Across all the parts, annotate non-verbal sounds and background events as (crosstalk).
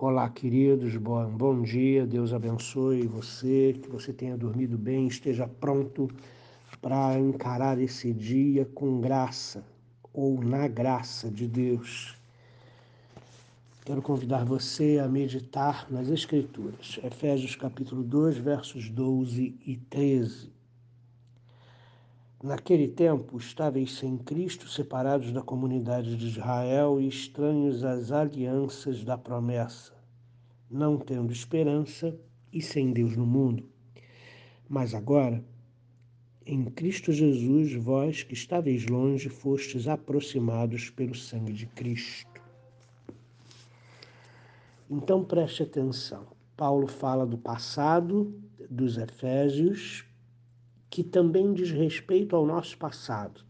Olá, queridos, bom, bom dia, Deus abençoe você, que você tenha dormido bem, esteja pronto para encarar esse dia com graça ou na graça de Deus. Quero convidar você a meditar nas Escrituras, Efésios capítulo 2, versos 12 e 13. Naquele tempo, estáveis sem Cristo, separados da comunidade de Israel e estranhos às alianças da promessa, não tendo esperança e sem Deus no mundo. Mas agora, em Cristo Jesus, vós que estáveis longe, fostes aproximados pelo sangue de Cristo. Então preste atenção. Paulo fala do passado dos Efésios, que também diz respeito ao nosso passado.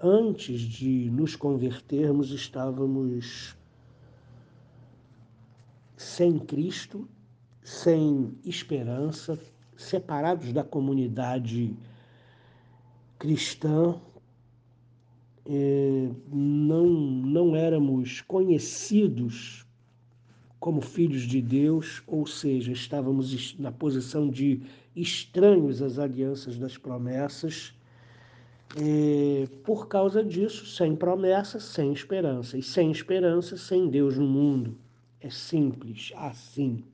Antes de nos convertermos, estávamos sem Cristo, sem esperança, separados da comunidade cristã, é, não, não éramos conhecidos como filhos de Deus, ou seja, estávamos na posição de estranhos às alianças das promessas. E, por causa disso, sem promessa, sem esperança. E sem esperança, sem Deus no mundo. É simples assim.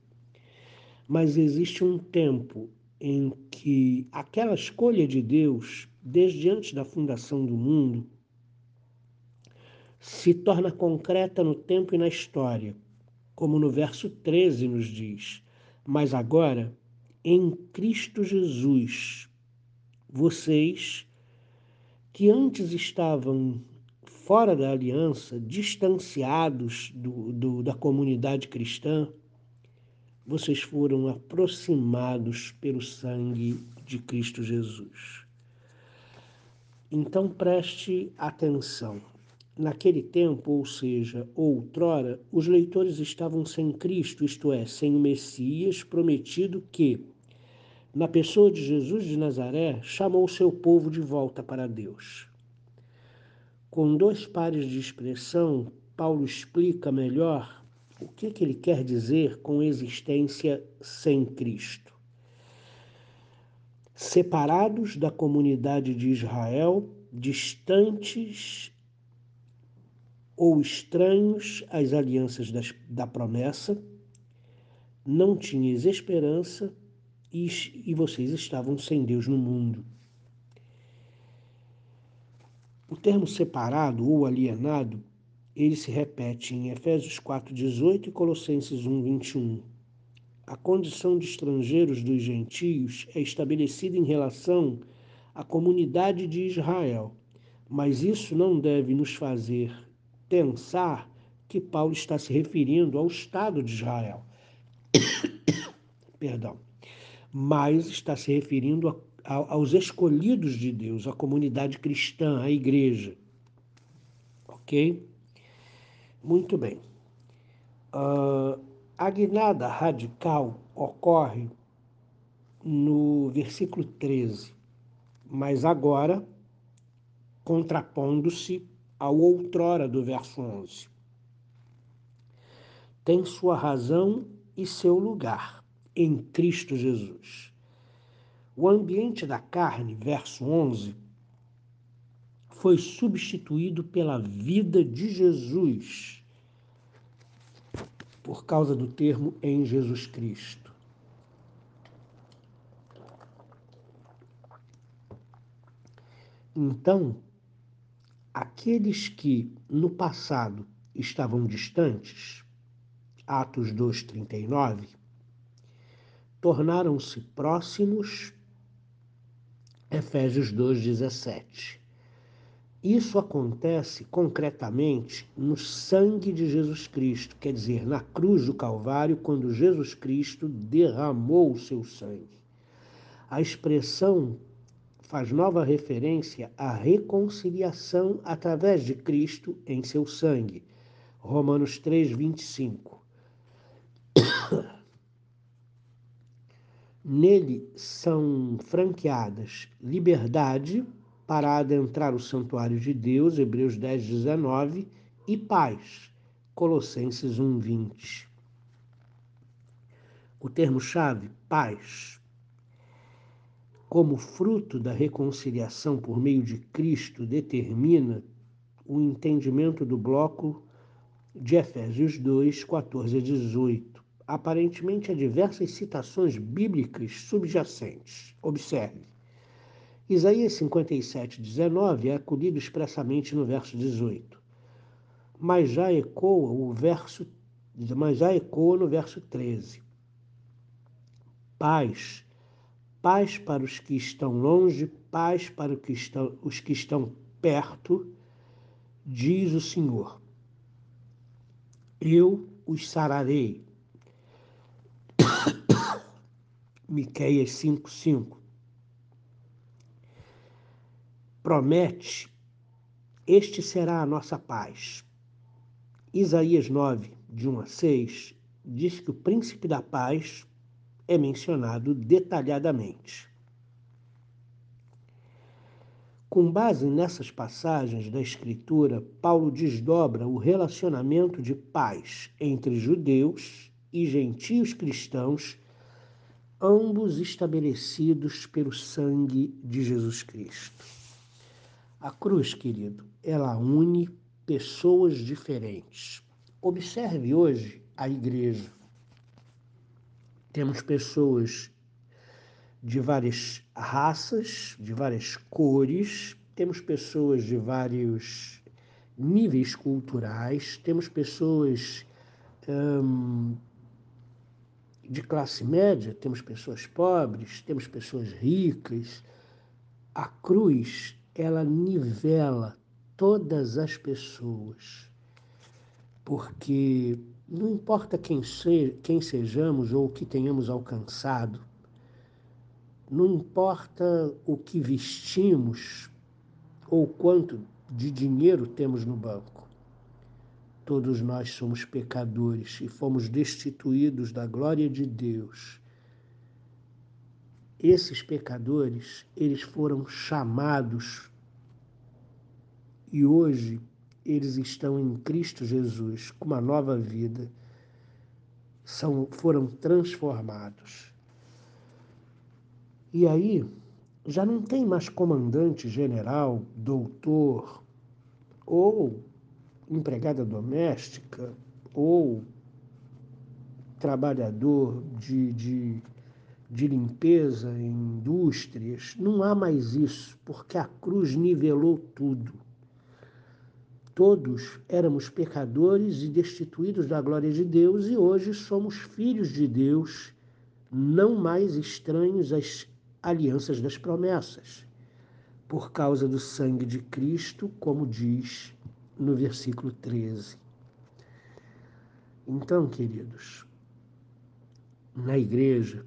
Mas existe um tempo em que aquela escolha de Deus, desde antes da fundação do mundo, se torna concreta no tempo e na história, como no verso 13 nos diz. Mas agora em Cristo Jesus. Vocês que antes estavam fora da aliança, distanciados do, do, da comunidade cristã, vocês foram aproximados pelo sangue de Cristo Jesus. Então preste atenção. Naquele tempo, ou seja, outrora, os leitores estavam sem Cristo, isto é, sem o Messias prometido que, na pessoa de Jesus de Nazaré, chamou seu povo de volta para Deus. Com dois pares de expressão, Paulo explica melhor o que, que ele quer dizer com existência sem Cristo. Separados da comunidade de Israel, distantes ou estranhos às alianças das, da promessa, não tinhas esperança e, e vocês estavam sem Deus no mundo. O termo separado ou alienado, ele se repete em Efésios 4:18 e Colossenses 1:21. A condição de estrangeiros dos gentios é estabelecida em relação à comunidade de Israel, mas isso não deve nos fazer pensar que Paulo está se referindo ao Estado de Israel. (coughs) Perdão mas está se referindo a, a, aos escolhidos de Deus, a comunidade cristã, a igreja. Ok? Muito bem. Uh, a guinada radical ocorre no versículo 13, mas agora contrapondo-se ao outrora do verso 11. Tem sua razão e seu lugar em Cristo Jesus. O ambiente da carne, verso 11, foi substituído pela vida de Jesus, por causa do termo em Jesus Cristo. Então, aqueles que no passado estavam distantes, Atos 2,39, tornaram-se próximos. Efésios 2,17. Isso acontece concretamente no sangue de Jesus Cristo, quer dizer, na cruz do Calvário, quando Jesus Cristo derramou o seu sangue. A expressão faz nova referência à reconciliação através de Cristo em seu sangue. Romanos 3, Nele são franqueadas liberdade para adentrar o santuário de Deus, Hebreus 10, 19, e paz, Colossenses 1:20. O termo-chave paz, como fruto da reconciliação por meio de Cristo, determina o entendimento do bloco de Efésios 2, 14 a 18. Aparentemente há diversas citações bíblicas subjacentes. Observe. Isaías 57, 19 é acolhido expressamente no verso 18, mas já ecoa o verso, mas já ecoa no verso 13. Paz, paz para os que estão longe, paz para os que estão perto, diz o Senhor. Eu os sararei. Miqueias 5:5 promete: Este será a nossa paz. Isaías 9, de 1 a 6, diz que o príncipe da paz é mencionado detalhadamente. Com base nessas passagens da Escritura, Paulo desdobra o relacionamento de paz entre judeus e gentios cristãos, ambos estabelecidos pelo sangue de Jesus Cristo. A cruz, querido, ela une pessoas diferentes. Observe hoje a igreja. Temos pessoas de várias raças, de várias cores, temos pessoas de vários níveis culturais, temos pessoas hum, de classe média, temos pessoas pobres, temos pessoas ricas. A cruz, ela nivela todas as pessoas, porque não importa quem, se, quem sejamos ou o que tenhamos alcançado, não importa o que vestimos ou quanto de dinheiro temos no banco. Todos nós somos pecadores e fomos destituídos da glória de Deus. Esses pecadores, eles foram chamados e hoje eles estão em Cristo Jesus com uma nova vida. São, foram transformados. E aí já não tem mais comandante general, doutor, ou empregada doméstica, ou trabalhador de, de, de limpeza em indústrias. Não há mais isso, porque a cruz nivelou tudo. Todos éramos pecadores e destituídos da glória de Deus, e hoje somos filhos de Deus, não mais estranhos às alianças das promessas, por causa do sangue de Cristo, como diz no versículo 13. Então, queridos, na igreja,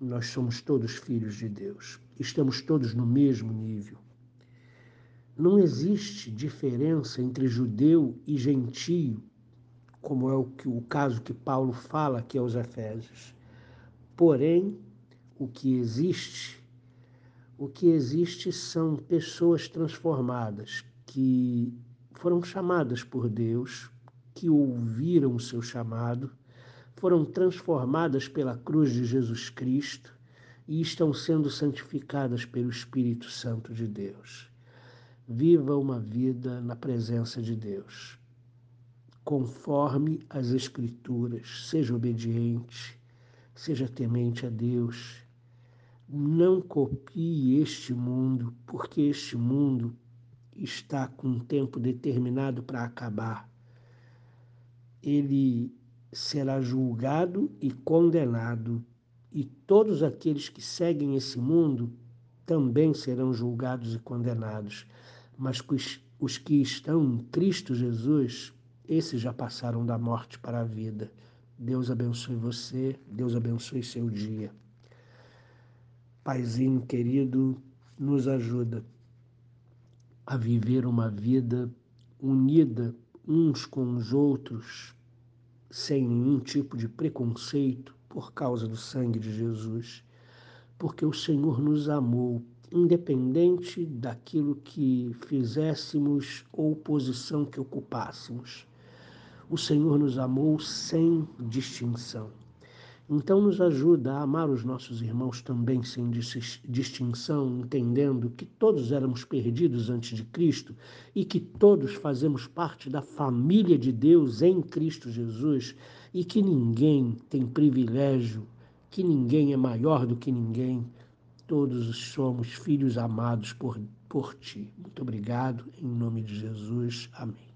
nós somos todos filhos de Deus, estamos todos no mesmo nível. Não existe diferença entre judeu e gentio, como é o, que, o caso que Paulo fala aqui aos Efésios. Porém, o que existe, o que existe são pessoas transformadas que foram chamadas por Deus, que ouviram o seu chamado, foram transformadas pela cruz de Jesus Cristo e estão sendo santificadas pelo Espírito Santo de Deus. Viva uma vida na presença de Deus. Conforme as Escrituras, seja obediente, seja temente a Deus não copie este mundo, porque este mundo está com um tempo determinado para acabar. Ele será julgado e condenado, e todos aqueles que seguem esse mundo também serão julgados e condenados. Mas os, os que estão em Cristo Jesus, esses já passaram da morte para a vida. Deus abençoe você, Deus abençoe seu dia. Paizinho querido, nos ajuda a viver uma vida unida uns com os outros, sem nenhum tipo de preconceito por causa do sangue de Jesus, porque o Senhor nos amou, independente daquilo que fizéssemos ou posição que ocupássemos. O Senhor nos amou sem distinção. Então, nos ajuda a amar os nossos irmãos também sem distinção, entendendo que todos éramos perdidos antes de Cristo e que todos fazemos parte da família de Deus em Cristo Jesus e que ninguém tem privilégio, que ninguém é maior do que ninguém. Todos somos filhos amados por, por Ti. Muito obrigado. Em nome de Jesus. Amém.